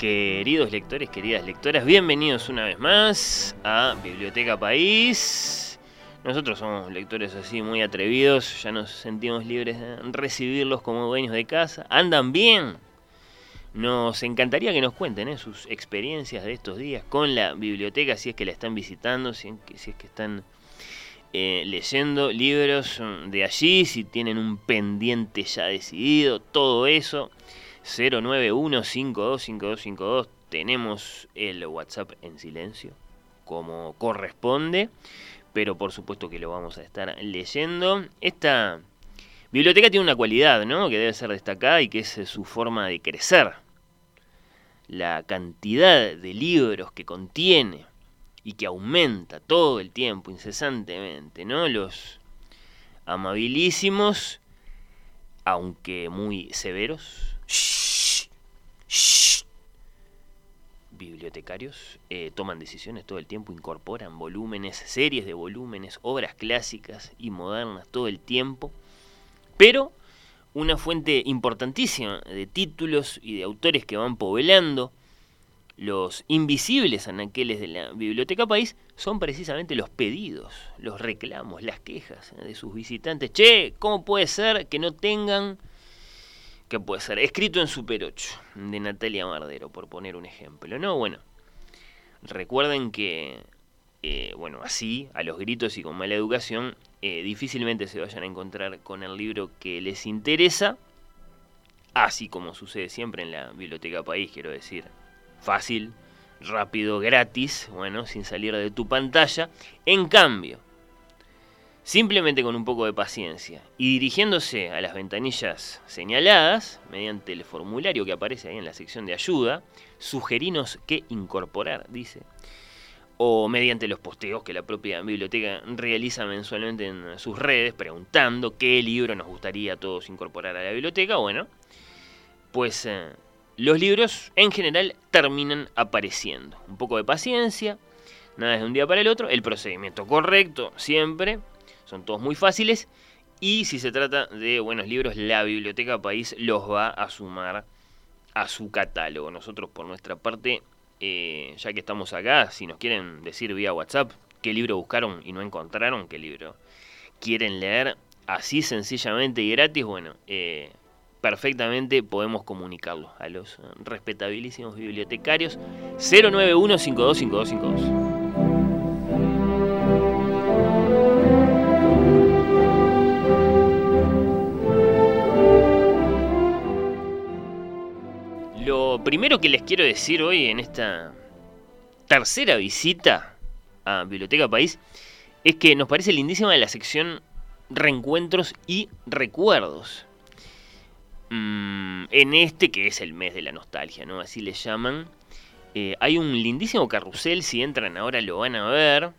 Queridos lectores, queridas lectoras, bienvenidos una vez más a Biblioteca País. Nosotros somos lectores así muy atrevidos, ya nos sentimos libres de recibirlos como dueños de casa. ¿Andan bien? Nos encantaría que nos cuenten ¿eh? sus experiencias de estos días con la biblioteca, si es que la están visitando, si, es que están eh, leyendo libros de allí, si tienen un pendiente ya decidido, todo eso. 091525252 tenemos el WhatsApp en silencio, como corresponde, pero por supuesto que lo vamos a estar leyendo. Esta biblioteca tiene una cualidad, ¿no? Que debe ser destacada y que es su forma de crecer. La cantidad de libros que contiene y que aumenta todo el tiempo, incesantemente, ¿no? Los amabilísimos, aunque muy severos, bibliotecarios eh, toman decisiones todo el tiempo, incorporan volúmenes, series de volúmenes, obras clásicas y modernas todo el tiempo, pero una fuente importantísima de títulos y de autores que van poblando los invisibles anaqueles de la Biblioteca País son precisamente los pedidos, los reclamos, las quejas de sus visitantes. Che, ¿cómo puede ser que no tengan que puede ser escrito en Super 8 de Natalia Mardero, por poner un ejemplo. No, bueno, recuerden que, eh, bueno, así, a los gritos y con mala educación, eh, difícilmente se vayan a encontrar con el libro que les interesa, así como sucede siempre en la Biblioteca País, quiero decir, fácil, rápido, gratis, bueno, sin salir de tu pantalla. En cambio, Simplemente con un poco de paciencia y dirigiéndose a las ventanillas señaladas, mediante el formulario que aparece ahí en la sección de ayuda, sugerinos qué incorporar, dice, o mediante los posteos que la propia biblioteca realiza mensualmente en sus redes, preguntando qué libro nos gustaría a todos incorporar a la biblioteca, bueno, pues eh, los libros en general terminan apareciendo. Un poco de paciencia, nada es de un día para el otro, el procedimiento correcto siempre, son todos muy fáciles. Y si se trata de buenos libros, la Biblioteca País los va a sumar a su catálogo. Nosotros por nuestra parte, eh, ya que estamos acá, si nos quieren decir vía WhatsApp qué libro buscaron y no encontraron, qué libro quieren leer, así sencillamente y gratis, bueno, eh, perfectamente podemos comunicarlo a los respetabilísimos bibliotecarios 091 525252. Primero que les quiero decir hoy en esta tercera visita a Biblioteca País es que nos parece lindísima la sección Reencuentros y Recuerdos. Mm, en este que es el mes de la nostalgia, ¿no? Así le llaman. Eh, hay un lindísimo carrusel, si entran ahora lo van a ver,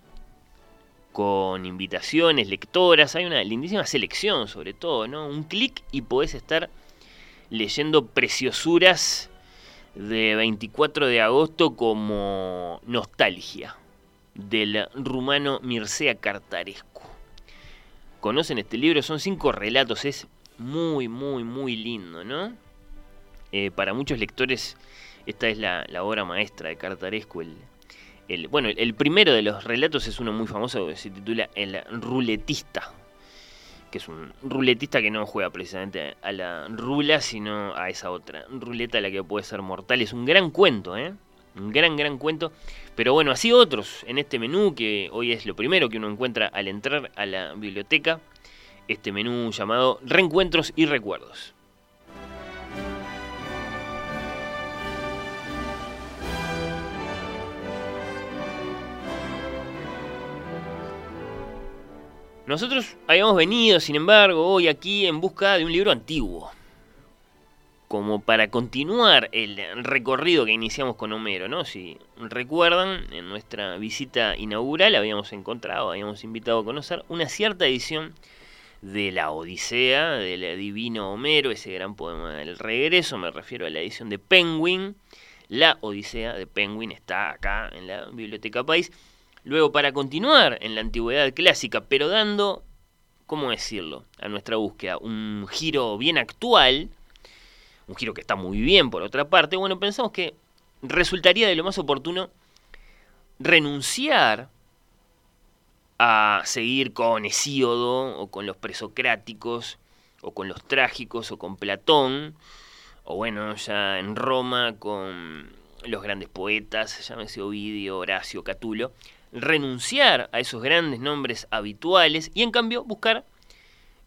con invitaciones, lectoras, hay una lindísima selección sobre todo, ¿no? Un clic y podés estar leyendo preciosuras de 24 de agosto como nostalgia del rumano Mircea Cartarescu. ¿Conocen este libro? Son cinco relatos, es muy, muy, muy lindo, ¿no? Eh, para muchos lectores esta es la, obra maestra de Cartarescu. El, el, bueno, el primero de los relatos es uno muy famoso que se titula El ruletista que es un ruletista que no juega precisamente a la rula, sino a esa otra ruleta la que puede ser mortal. Es un gran cuento, ¿eh? Un gran, gran cuento. Pero bueno, así otros en este menú, que hoy es lo primero que uno encuentra al entrar a la biblioteca. Este menú llamado Reencuentros y Recuerdos. Nosotros habíamos venido, sin embargo, hoy aquí en busca de un libro antiguo. como para continuar el recorrido que iniciamos con Homero, ¿no? Si recuerdan, en nuestra visita inaugural habíamos encontrado, habíamos invitado a conocer una cierta edición de la Odisea, del divino Homero, ese gran poema del regreso, me refiero a la edición de Penguin. La Odisea de Penguin está acá en la Biblioteca País. Luego, para continuar en la antigüedad clásica, pero dando, ¿cómo decirlo?, a nuestra búsqueda, un giro bien actual, un giro que está muy bien por otra parte, bueno, pensamos que resultaría de lo más oportuno renunciar a seguir con Hesíodo o con los presocráticos o con los trágicos o con Platón o bueno, ya en Roma con los grandes poetas, llámese Ovidio, Horacio, Catulo, renunciar a esos grandes nombres habituales y en cambio buscar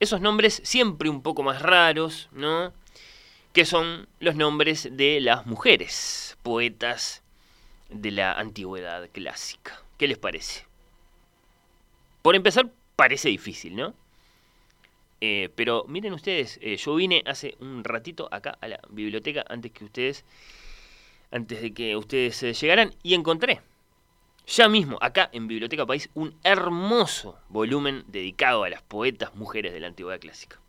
esos nombres siempre un poco más raros, ¿no? que son los nombres de las mujeres, poetas de la antigüedad clásica. ¿Qué les parece? Por empezar, parece difícil, ¿no? Eh, pero miren ustedes, eh, yo vine hace un ratito acá a la biblioteca antes que ustedes, antes de que ustedes eh, llegaran y encontré ya mismo acá en Biblioteca País un hermoso volumen dedicado a las poetas mujeres de la antigüedad clásica.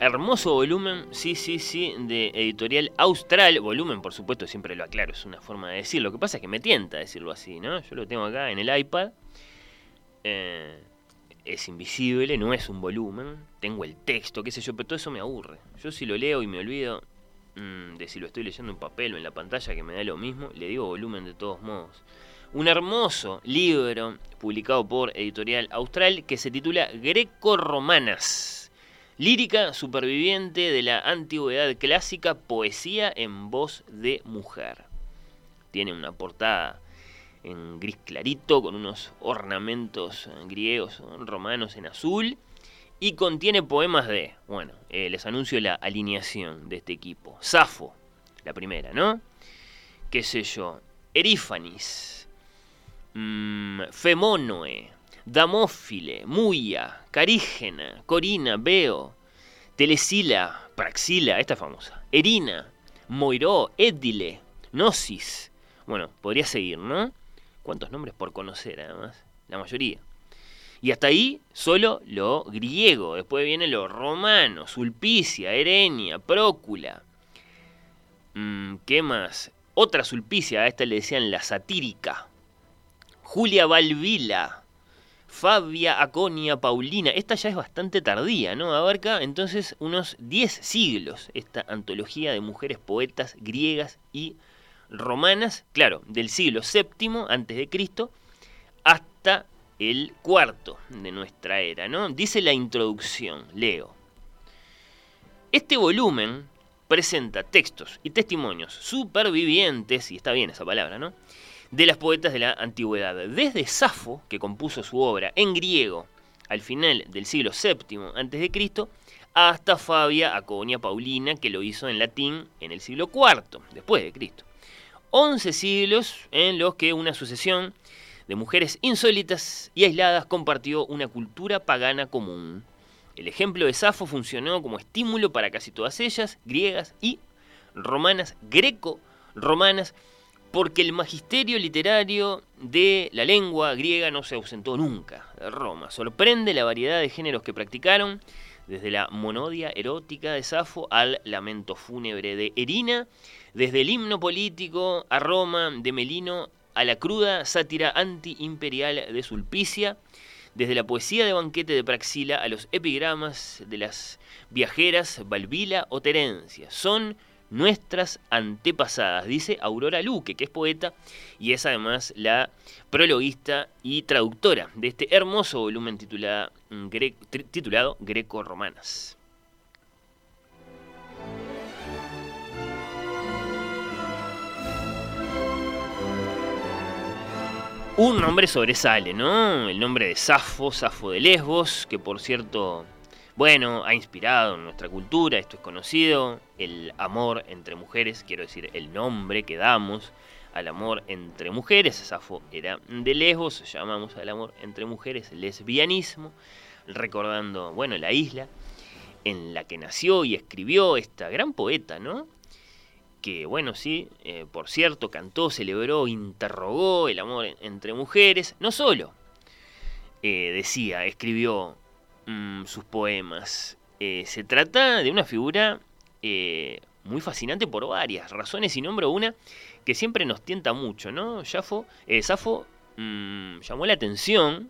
Hermoso volumen, sí, sí, sí, de editorial austral. Volumen, por supuesto, siempre lo aclaro, es una forma de decirlo. Lo que pasa es que me tienta decirlo así, ¿no? Yo lo tengo acá en el iPad. Eh, es invisible, no es un volumen. Tengo el texto, qué sé yo, pero todo eso me aburre. Yo si lo leo y me olvido mm, de si lo estoy leyendo en papel o en la pantalla, que me da lo mismo, le digo volumen de todos modos. Un hermoso libro publicado por Editorial Austral que se titula Greco-Romanas Lírica superviviente de la antigüedad clásica, poesía en voz de mujer. Tiene una portada en gris clarito con unos ornamentos griegos romanos en azul y contiene poemas de, bueno, eh, les anuncio la alineación de este equipo. Safo, la primera, ¿no? ¿Qué sé yo? Erífanis, mmm, Damófile, Muya, Carígena, Corina, Beo, Telesila, Praxila, esta famosa, Erina, Moiró, Edile, Gnosis. Bueno, podría seguir, ¿no? ¿Cuántos nombres por conocer, además? La mayoría. Y hasta ahí solo lo griego. Después viene lo romano, Sulpicia, Erenia, Prócula. Mm, ¿Qué más? Otra Sulpicia, a esta le decían la satírica. Julia Valvila, Fabia, Aconia, Paulina. Esta ya es bastante tardía, ¿no? Abarca entonces unos 10 siglos esta antología de mujeres poetas griegas y romanas, claro, del siglo VII antes de Cristo hasta el cuarto de nuestra era, ¿no? Dice la introducción, leo. Este volumen presenta textos y testimonios supervivientes, y está bien esa palabra, ¿no? De las poetas de la antigüedad. Desde Safo, que compuso su obra en griego al final del siglo VII a.C., hasta Fabia Aconia Paulina, que lo hizo en latín en el siglo IV después de Cristo. Once siglos en los que una sucesión de mujeres insólitas y aisladas compartió una cultura pagana común. El ejemplo de Safo funcionó como estímulo para casi todas ellas, griegas y romanas, greco-romanas, porque el magisterio literario de la lengua griega no se ausentó nunca de Roma. Sorprende la variedad de géneros que practicaron, desde la monodia erótica de Safo al lamento fúnebre de Erina, desde el himno político a Roma de Melino a la cruda sátira antiimperial de Sulpicia, desde la poesía de banquete de Praxila a los epigramas de las viajeras Balbila o Terencia. Son nuestras antepasadas, dice Aurora Luque, que es poeta y es además la prologuista y traductora de este hermoso volumen mm, titulado Greco-Romanas. Un nombre sobresale, ¿no? El nombre de Safo, Safo de Lesbos, que por cierto bueno, ha inspirado en nuestra cultura, esto es conocido, el amor entre mujeres, quiero decir, el nombre que damos al amor entre mujeres, Safo era de lejos, llamamos al amor entre mujeres lesbianismo, recordando, bueno, la isla en la que nació y escribió esta gran poeta, ¿no? Que, bueno, sí, eh, por cierto, cantó, celebró, interrogó el amor entre mujeres, no solo, eh, decía, escribió Mm, sus poemas. Eh, se trata de una figura eh, muy fascinante por varias razones y nombro una que siempre nos tienta mucho, ¿no? Safo, eh, Safo mm, llamó la atención,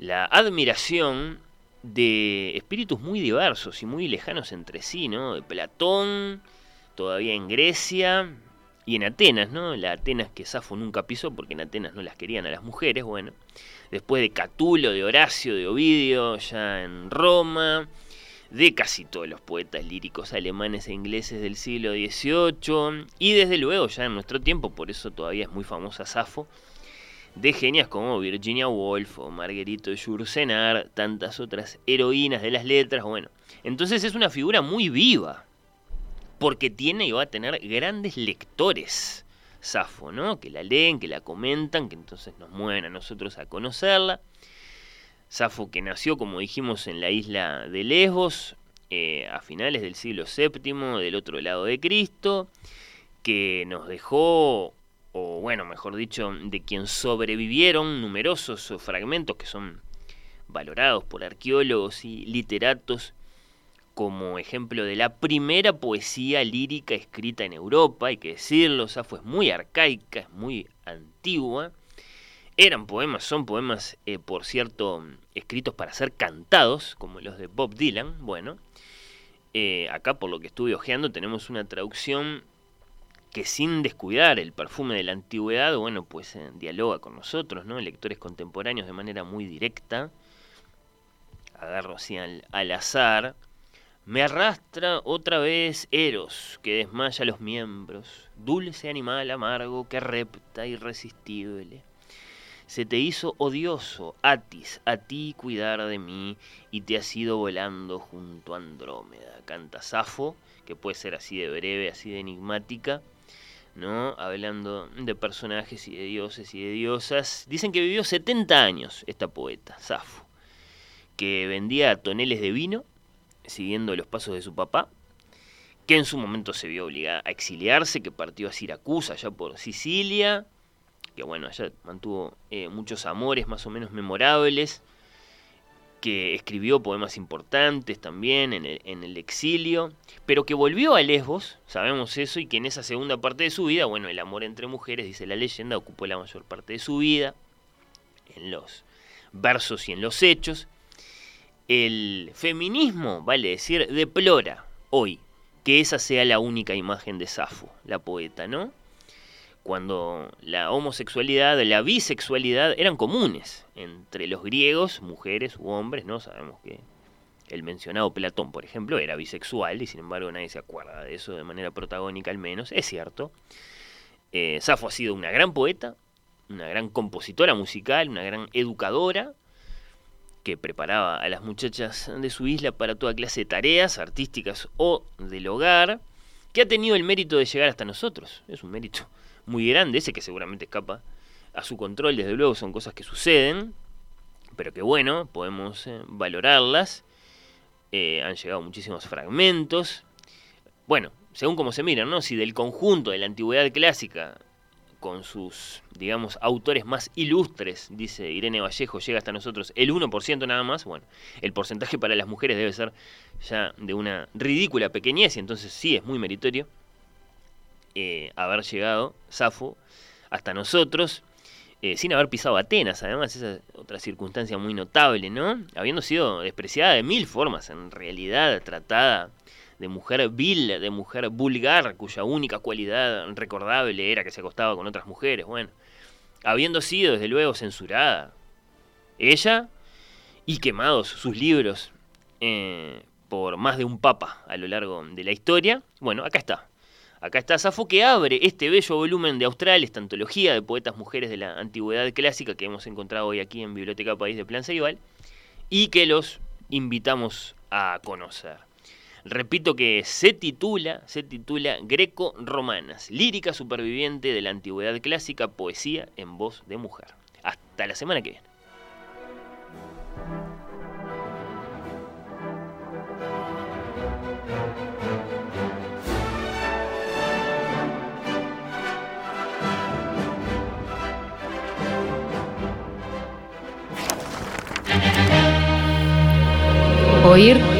la admiración de espíritus muy diversos y muy lejanos entre sí, ¿no? De Platón, todavía en Grecia y en Atenas, ¿no? La Atenas que Safo nunca pisó porque en Atenas no las querían a las mujeres, bueno. Después de Catulo, de Horacio, de Ovidio, ya en Roma, de casi todos los poetas líricos alemanes e ingleses del siglo XVIII, y desde luego ya en nuestro tiempo, por eso todavía es muy famosa Safo, de genias como Virginia Woolf o Marguerite Yourcenar, tantas otras heroínas de las letras, bueno, entonces es una figura muy viva, porque tiene y va a tener grandes lectores Safo, ¿no? Que la leen, que la comentan, que entonces nos mueven a nosotros a conocerla. Safo que nació, como dijimos, en la isla de Lesbos eh, a finales del siglo VII, del otro lado de Cristo, que nos dejó, o bueno, mejor dicho, de quien sobrevivieron numerosos fragmentos que son valorados por arqueólogos y literatos como ejemplo de la primera poesía lírica escrita en Europa, hay que decirlo, Safo es muy arcaica, es muy antigua. Eran poemas, son poemas, eh, por cierto, escritos para ser cantados, como los de Bob Dylan. Bueno, eh, acá por lo que estuve hojeando tenemos una traducción que sin descuidar el perfume de la antigüedad, bueno, pues eh, dialoga con nosotros, ¿no? Lectores contemporáneos de manera muy directa. Agarro así al azar. Me arrastra otra vez Eros, que desmaya los miembros, dulce animal amargo que repta irresistible. Se te hizo odioso, Atis, a ti cuidar de mí, y te has ido volando junto a Andrómeda. Canta Safo, que puede ser así de breve, así de enigmática, ¿no? Hablando de personajes y de dioses y de diosas. Dicen que vivió 70 años esta poeta, Safo, que vendía toneles de vino siguiendo los pasos de su papá, que en su momento se vio obligada a exiliarse, que partió a Siracusa, allá por Sicilia, que bueno, allá mantuvo eh, muchos amores más o menos memorables, que escribió poemas importantes también en el, en el, exilio, pero que volvió a Lesbos, sabemos eso, y que en esa segunda parte de su vida, bueno, el amor entre mujeres, dice la leyenda, ocupó la mayor parte de su vida, en los versos y en los hechos, el feminismo, vale decir, deplora hoy que esa sea la única imagen de Safo, la poeta, ¿no? Cuando la homosexualidad, la bisexualidad eran comunes entre los griegos, mujeres u hombres, ¿no? Sabemos que el mencionado Platón, por ejemplo, era bisexual y sin embargo nadie se acuerda de eso de manera protagónica al menos, es cierto. Eh, Safo ha sido una gran poeta, una gran compositora musical, una gran educadora, que preparaba a las muchachas de su isla para toda clase de tareas artísticas o del hogar, que ha tenido el mérito de llegar hasta nosotros. Es un mérito muy grande, ese que seguramente escapa a su control, desde luego son cosas que suceden, pero que bueno, podemos eh, valorarlas. Eh, han llegado muchísimos fragmentos. Bueno, según como se miran, ¿no? Si del conjunto de la antigüedad clásica con sus, digamos, autores más ilustres, dice Irene Vallejo, llega hasta nosotros el 1% nada más, bueno, el porcentaje para las mujeres debe ser ya de una ridícula pequeñez, y entonces sí es muy meritorio eh, haber llegado, Safo, hasta nosotros, eh, sin haber pisado Atenas, además, esa es otra circunstancia muy notable, ¿no? Habiendo sido despreciada de mil formas, en realidad tratada de mujer vil, de mujer vulgar, cuya única cualidad recordable era que se acostaba con otras mujeres, bueno, habiendo sido desde luego censurada ella y quemados sus libros eh, por más de un papa a lo largo de la historia, bueno, acá está. Acá está Safo que abre este bello volumen de Austral, esta antología de poetas mujeres de la antigüedad clásica que hemos encontrado hoy aquí en Biblioteca País de Plan Ceibal, y que los invitamos a conocer. Repito que se titula, se titula Greco-Romanas, lírica superviviente de la antigüedad clásica, poesía en voz de mujer. Hasta la semana que viene. Oír